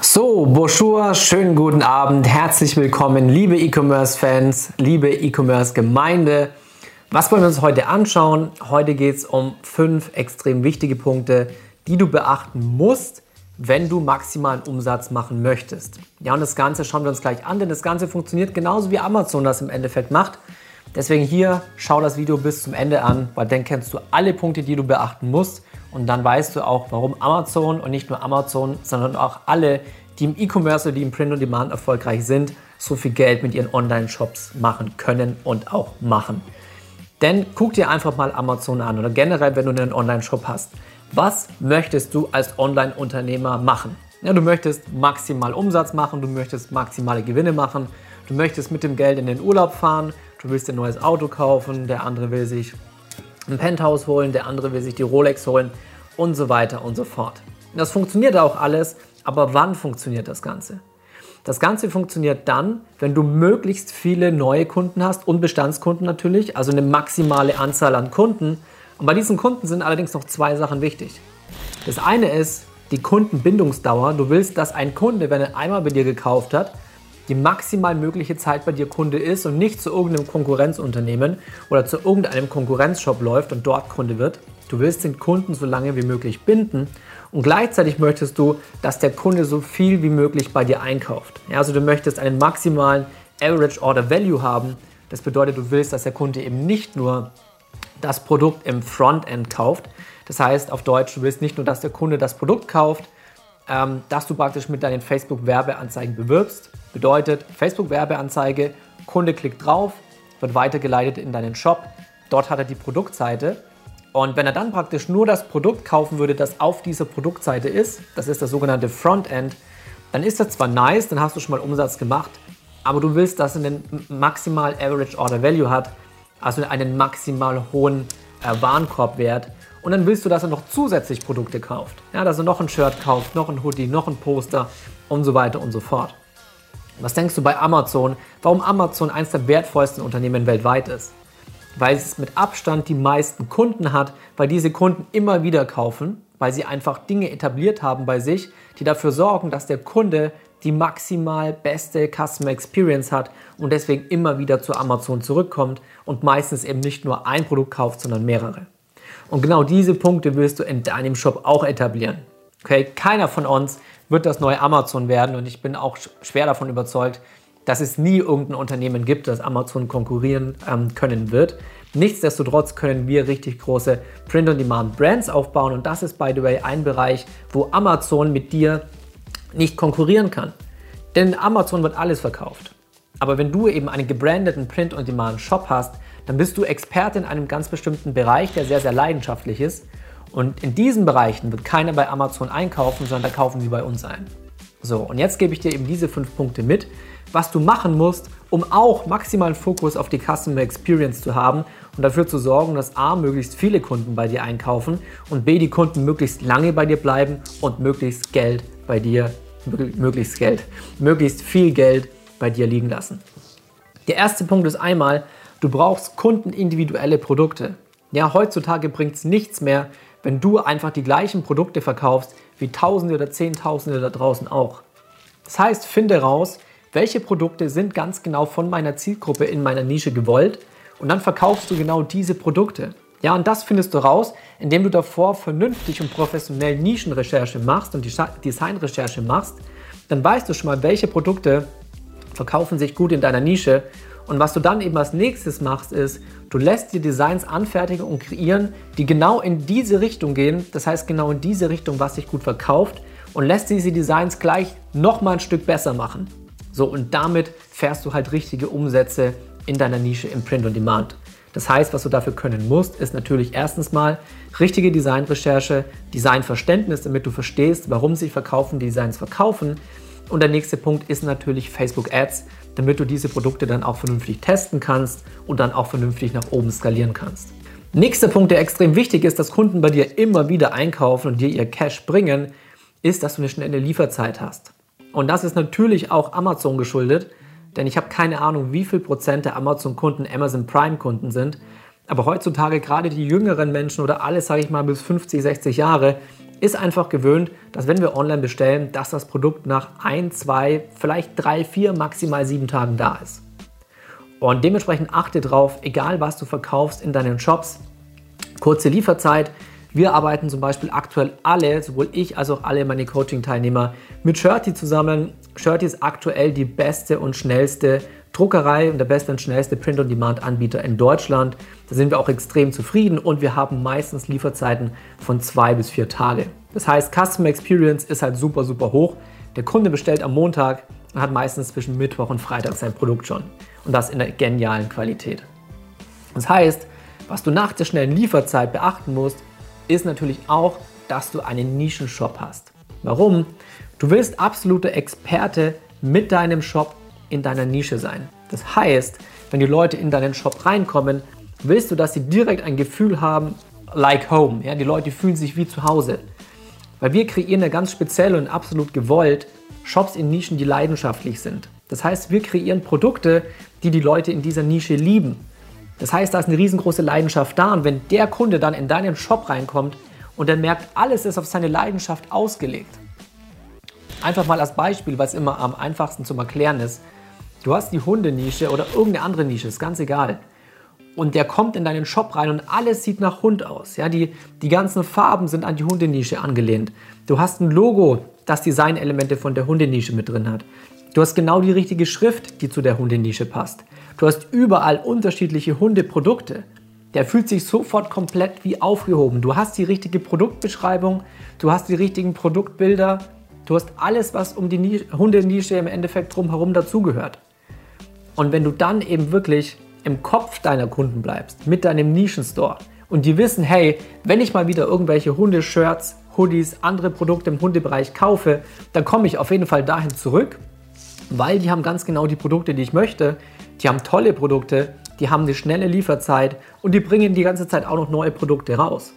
So, bonjour, schönen guten Abend, herzlich willkommen, liebe E-Commerce-Fans, liebe E-Commerce-Gemeinde. Was wollen wir uns heute anschauen? Heute geht es um fünf extrem wichtige Punkte, die du beachten musst, wenn du maximalen Umsatz machen möchtest. Ja, und das Ganze schauen wir uns gleich an, denn das Ganze funktioniert genauso wie Amazon das im Endeffekt macht. Deswegen hier, schau das Video bis zum Ende an, weil dann kennst du alle Punkte, die du beachten musst. Und dann weißt du auch, warum Amazon und nicht nur Amazon, sondern auch alle, die im E-Commerce oder die im Print on Demand erfolgreich sind, so viel Geld mit ihren Online-Shops machen können und auch machen. Denn guck dir einfach mal Amazon an oder generell, wenn du einen Online-Shop hast. Was möchtest du als Online-Unternehmer machen? Ja, du möchtest maximal Umsatz machen, du möchtest maximale Gewinne machen, du möchtest mit dem Geld in den Urlaub fahren, du willst ein neues Auto kaufen, der andere will sich ein Penthouse holen, der andere will sich die Rolex holen und so weiter und so fort. Das funktioniert auch alles, aber wann funktioniert das Ganze? Das Ganze funktioniert dann, wenn du möglichst viele neue Kunden hast und Bestandskunden natürlich, also eine maximale Anzahl an Kunden. Und bei diesen Kunden sind allerdings noch zwei Sachen wichtig. Das eine ist die Kundenbindungsdauer. Du willst, dass ein Kunde, wenn er einmal bei dir gekauft hat, die maximal mögliche Zeit bei dir Kunde ist und nicht zu irgendeinem Konkurrenzunternehmen oder zu irgendeinem Konkurrenzshop läuft und dort Kunde wird. Du willst den Kunden so lange wie möglich binden und gleichzeitig möchtest du, dass der Kunde so viel wie möglich bei dir einkauft. Ja, also du möchtest einen maximalen Average Order Value haben. Das bedeutet, du willst, dass der Kunde eben nicht nur das Produkt im Frontend kauft. Das heißt auf Deutsch, du willst nicht nur, dass der Kunde das Produkt kauft, ähm, dass du praktisch mit deinen Facebook-Werbeanzeigen bewirbst. Bedeutet, Facebook-Werbeanzeige, Kunde klickt drauf, wird weitergeleitet in deinen Shop. Dort hat er die Produktseite. Und wenn er dann praktisch nur das Produkt kaufen würde, das auf dieser Produktseite ist, das ist das sogenannte Frontend, dann ist das zwar nice, dann hast du schon mal Umsatz gemacht, aber du willst, dass er einen maximal Average Order Value hat, also einen maximal hohen äh, Warenkorbwert und dann willst du, dass er noch zusätzlich Produkte kauft. Ja, dass er noch ein Shirt kauft, noch ein Hoodie, noch ein Poster und so weiter und so fort. Was denkst du bei Amazon, warum Amazon eines der wertvollsten Unternehmen weltweit ist? Weil es mit Abstand die meisten Kunden hat, weil diese Kunden immer wieder kaufen, weil sie einfach Dinge etabliert haben bei sich, die dafür sorgen, dass der Kunde die maximal beste Customer Experience hat und deswegen immer wieder zu Amazon zurückkommt und meistens eben nicht nur ein Produkt kauft, sondern mehrere. Und genau diese Punkte wirst du in deinem Shop auch etablieren. Okay, keiner von uns wird das neue Amazon werden und ich bin auch schwer davon überzeugt, dass es nie irgendein Unternehmen gibt, das Amazon konkurrieren ähm, können wird. Nichtsdestotrotz können wir richtig große Print-on-Demand-Brands aufbauen und das ist, by the way, ein Bereich, wo Amazon mit dir nicht konkurrieren kann. Denn Amazon wird alles verkauft. Aber wenn du eben einen gebrandeten Print-on-Demand-Shop hast, dann bist du Experte in einem ganz bestimmten Bereich, der sehr, sehr leidenschaftlich ist. Und in diesen Bereichen wird keiner bei Amazon einkaufen, sondern da kaufen sie bei uns ein. So, und jetzt gebe ich dir eben diese fünf Punkte mit, was du machen musst, um auch maximalen Fokus auf die Customer Experience zu haben und dafür zu sorgen, dass A, möglichst viele Kunden bei dir einkaufen und B, die Kunden möglichst lange bei dir bleiben und möglichst Geld bei dir, möglichst Geld, möglichst viel Geld bei dir liegen lassen. Der erste Punkt ist einmal, Du brauchst kundenindividuelle Produkte. Ja, heutzutage bringt es nichts mehr, wenn du einfach die gleichen Produkte verkaufst wie Tausende oder Zehntausende da draußen auch. Das heißt, finde raus, welche Produkte sind ganz genau von meiner Zielgruppe in meiner Nische gewollt und dann verkaufst du genau diese Produkte. Ja, und das findest du raus, indem du davor vernünftig und professionell Nischenrecherche machst und Designrecherche machst. Dann weißt du schon mal, welche Produkte verkaufen sich gut in deiner Nische und was du dann eben als nächstes machst, ist, du lässt dir Designs anfertigen und kreieren, die genau in diese Richtung gehen. Das heißt, genau in diese Richtung, was sich gut verkauft. Und lässt diese Designs gleich nochmal ein Stück besser machen. So, und damit fährst du halt richtige Umsätze in deiner Nische im Print on Demand. Das heißt, was du dafür können musst, ist natürlich erstens mal richtige Designrecherche, Designverständnis, damit du verstehst, warum sich verkaufen Designs verkaufen. Und der nächste Punkt ist natürlich Facebook Ads damit du diese Produkte dann auch vernünftig testen kannst und dann auch vernünftig nach oben skalieren kannst. Nächster Punkt, der extrem wichtig ist, dass Kunden bei dir immer wieder einkaufen und dir ihr Cash bringen, ist, dass du eine schnelle Lieferzeit hast. Und das ist natürlich auch Amazon geschuldet, denn ich habe keine Ahnung, wie viel Prozent der Amazon-Kunden Amazon Prime-Kunden sind. Aber heutzutage gerade die jüngeren Menschen oder alle, sage ich mal, bis 50, 60 Jahre, ist einfach gewöhnt, dass wenn wir online bestellen, dass das Produkt nach ein, zwei, vielleicht drei, vier, maximal sieben Tagen da ist. Und dementsprechend achte drauf, egal was du verkaufst in deinen Shops, kurze Lieferzeit. Wir arbeiten zum Beispiel aktuell alle, sowohl ich als auch alle meine Coaching-Teilnehmer, mit Shirty zusammen. Shirty ist aktuell die beste und schnellste Druckerei und der beste und schnellste Print-on-Demand-Anbieter in Deutschland. Da sind wir auch extrem zufrieden und wir haben meistens Lieferzeiten von zwei bis vier Tage. Das heißt, Customer Experience ist halt super, super hoch. Der Kunde bestellt am Montag und hat meistens zwischen Mittwoch und Freitag sein Produkt schon. Und das in der genialen Qualität. Das heißt, was du nach der schnellen Lieferzeit beachten musst, ist natürlich auch, dass du einen Nischenshop hast. Warum? Du willst absolute Experte mit deinem Shop in deiner Nische sein. Das heißt, wenn die Leute in deinen Shop reinkommen, willst du, dass sie direkt ein Gefühl haben, like home. Ja, die Leute fühlen sich wie zu Hause. Weil wir kreieren ja ganz speziell und absolut gewollt Shops in Nischen, die leidenschaftlich sind. Das heißt, wir kreieren Produkte, die die Leute in dieser Nische lieben. Das heißt, da ist eine riesengroße Leidenschaft da und wenn der Kunde dann in deinen Shop reinkommt und er merkt, alles ist auf seine Leidenschaft ausgelegt. Einfach mal als Beispiel, es immer am einfachsten zum Erklären ist. Du hast die Hundenische oder irgendeine andere Nische, ist ganz egal. Und der kommt in deinen Shop rein und alles sieht nach Hund aus. Ja, die, die ganzen Farben sind an die Hundenische angelehnt. Du hast ein Logo, das Designelemente von der Hundenische mit drin hat. Du hast genau die richtige Schrift, die zu der Hundenische passt. Du hast überall unterschiedliche Hundeprodukte. Der fühlt sich sofort komplett wie aufgehoben. Du hast die richtige Produktbeschreibung, du hast die richtigen Produktbilder, du hast alles, was um die Hundenische im Endeffekt drumherum dazugehört. Und wenn du dann eben wirklich im Kopf deiner Kunden bleibst, mit deinem Nischenstore und die wissen, hey, wenn ich mal wieder irgendwelche Hundeshirts, Hoodies, andere Produkte im Hundebereich kaufe, dann komme ich auf jeden Fall dahin zurück, weil die haben ganz genau die Produkte, die ich möchte. Die haben tolle Produkte, die haben eine schnelle Lieferzeit und die bringen die ganze Zeit auch noch neue Produkte raus.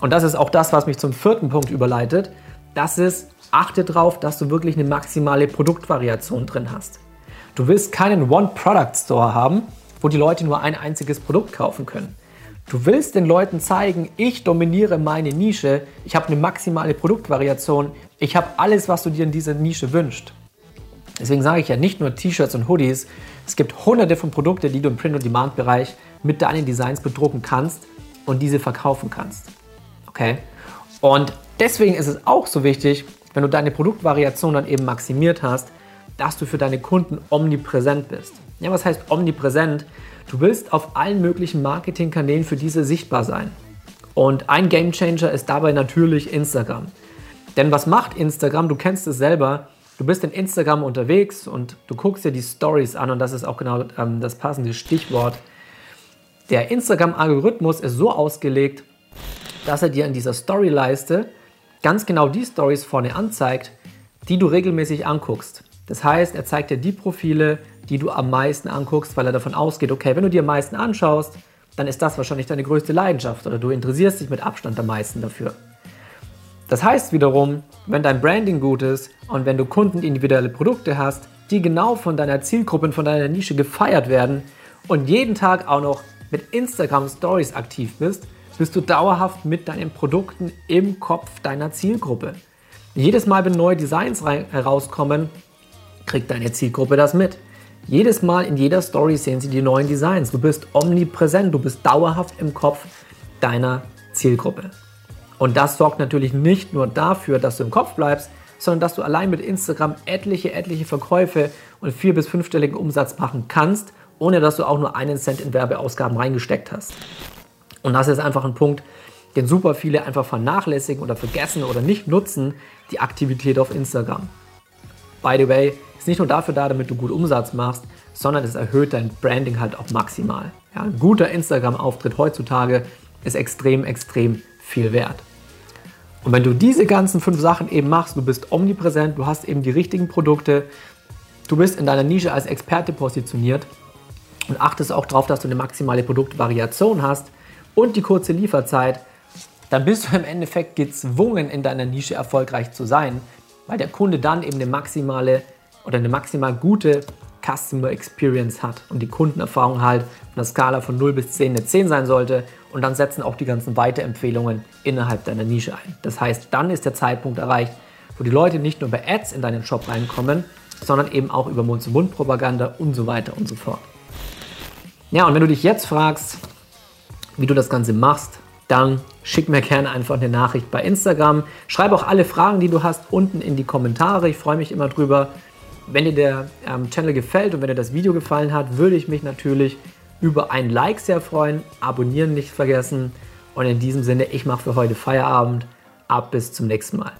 Und das ist auch das, was mich zum vierten Punkt überleitet. Das ist, achte darauf, dass du wirklich eine maximale Produktvariation drin hast. Du willst keinen One-Product-Store haben, wo die Leute nur ein einziges Produkt kaufen können. Du willst den Leuten zeigen, ich dominiere meine Nische, ich habe eine maximale Produktvariation, ich habe alles, was du dir in dieser Nische wünschst. Deswegen sage ich ja nicht nur T-Shirts und Hoodies, es gibt hunderte von Produkten, die du im Print-on-Demand-Bereich mit deinen Designs bedrucken kannst und diese verkaufen kannst. Okay? Und deswegen ist es auch so wichtig, wenn du deine Produktvariation dann eben maximiert hast, dass du für deine Kunden omnipräsent bist. Ja, was heißt omnipräsent? Du willst auf allen möglichen Marketingkanälen für diese sichtbar sein. Und ein Gamechanger ist dabei natürlich Instagram. Denn was macht Instagram? Du kennst es selber. Du bist in Instagram unterwegs und du guckst dir die Stories an und das ist auch genau ähm, das passende Stichwort. Der Instagram-Algorithmus ist so ausgelegt, dass er dir in dieser Storyleiste ganz genau die Stories vorne anzeigt, die du regelmäßig anguckst. Das heißt, er zeigt dir die Profile, die du am meisten anguckst, weil er davon ausgeht, okay, wenn du dir am meisten anschaust, dann ist das wahrscheinlich deine größte Leidenschaft oder du interessierst dich mit Abstand am meisten dafür. Das heißt wiederum, wenn dein Branding gut ist und wenn du kundenindividuelle Produkte hast, die genau von deiner Zielgruppe, von deiner Nische gefeiert werden und jeden Tag auch noch mit Instagram Stories aktiv bist, bist du dauerhaft mit deinen Produkten im Kopf deiner Zielgruppe. Jedes Mal, wenn neue Designs herauskommen, kriegt deine Zielgruppe das mit. Jedes Mal in jeder Story sehen sie die neuen Designs. Du bist omnipräsent, du bist dauerhaft im Kopf deiner Zielgruppe. Und das sorgt natürlich nicht nur dafür, dass du im Kopf bleibst, sondern dass du allein mit Instagram etliche, etliche Verkäufe und vier- bis fünfstelligen Umsatz machen kannst, ohne dass du auch nur einen Cent in Werbeausgaben reingesteckt hast. Und das ist einfach ein Punkt, den super viele einfach vernachlässigen oder vergessen oder nicht nutzen, die Aktivität auf Instagram. By the way, ist nicht nur dafür da, damit du gut Umsatz machst, sondern es erhöht dein Branding halt auch maximal. Ja, ein guter Instagram-Auftritt heutzutage ist extrem, extrem viel wert. Und wenn du diese ganzen fünf Sachen eben machst, du bist omnipräsent, du hast eben die richtigen Produkte, du bist in deiner Nische als Experte positioniert und achtest auch darauf, dass du eine maximale Produktvariation hast und die kurze Lieferzeit, dann bist du im Endeffekt gezwungen, in deiner Nische erfolgreich zu sein, weil der Kunde dann eben eine maximale oder eine maximal gute Customer Experience hat und die Kundenerfahrung halt auf einer Skala von 0 bis 10 eine 10 sein sollte und dann setzen auch die ganzen Weiterempfehlungen innerhalb deiner Nische ein. Das heißt, dann ist der Zeitpunkt erreicht, wo die Leute nicht nur bei Ads in deinen Shop reinkommen, sondern eben auch über Mund-zu-Mund-Propaganda und so weiter und so fort. Ja, und wenn du dich jetzt fragst, wie du das Ganze machst, dann schick mir gerne einfach eine Nachricht bei Instagram. Schreib auch alle Fragen, die du hast, unten in die Kommentare. Ich freue mich immer drüber. Wenn dir der ähm, Channel gefällt und wenn dir das Video gefallen hat, würde ich mich natürlich über ein Like sehr freuen. Abonnieren nicht vergessen. Und in diesem Sinne, ich mache für heute Feierabend. Ab bis zum nächsten Mal.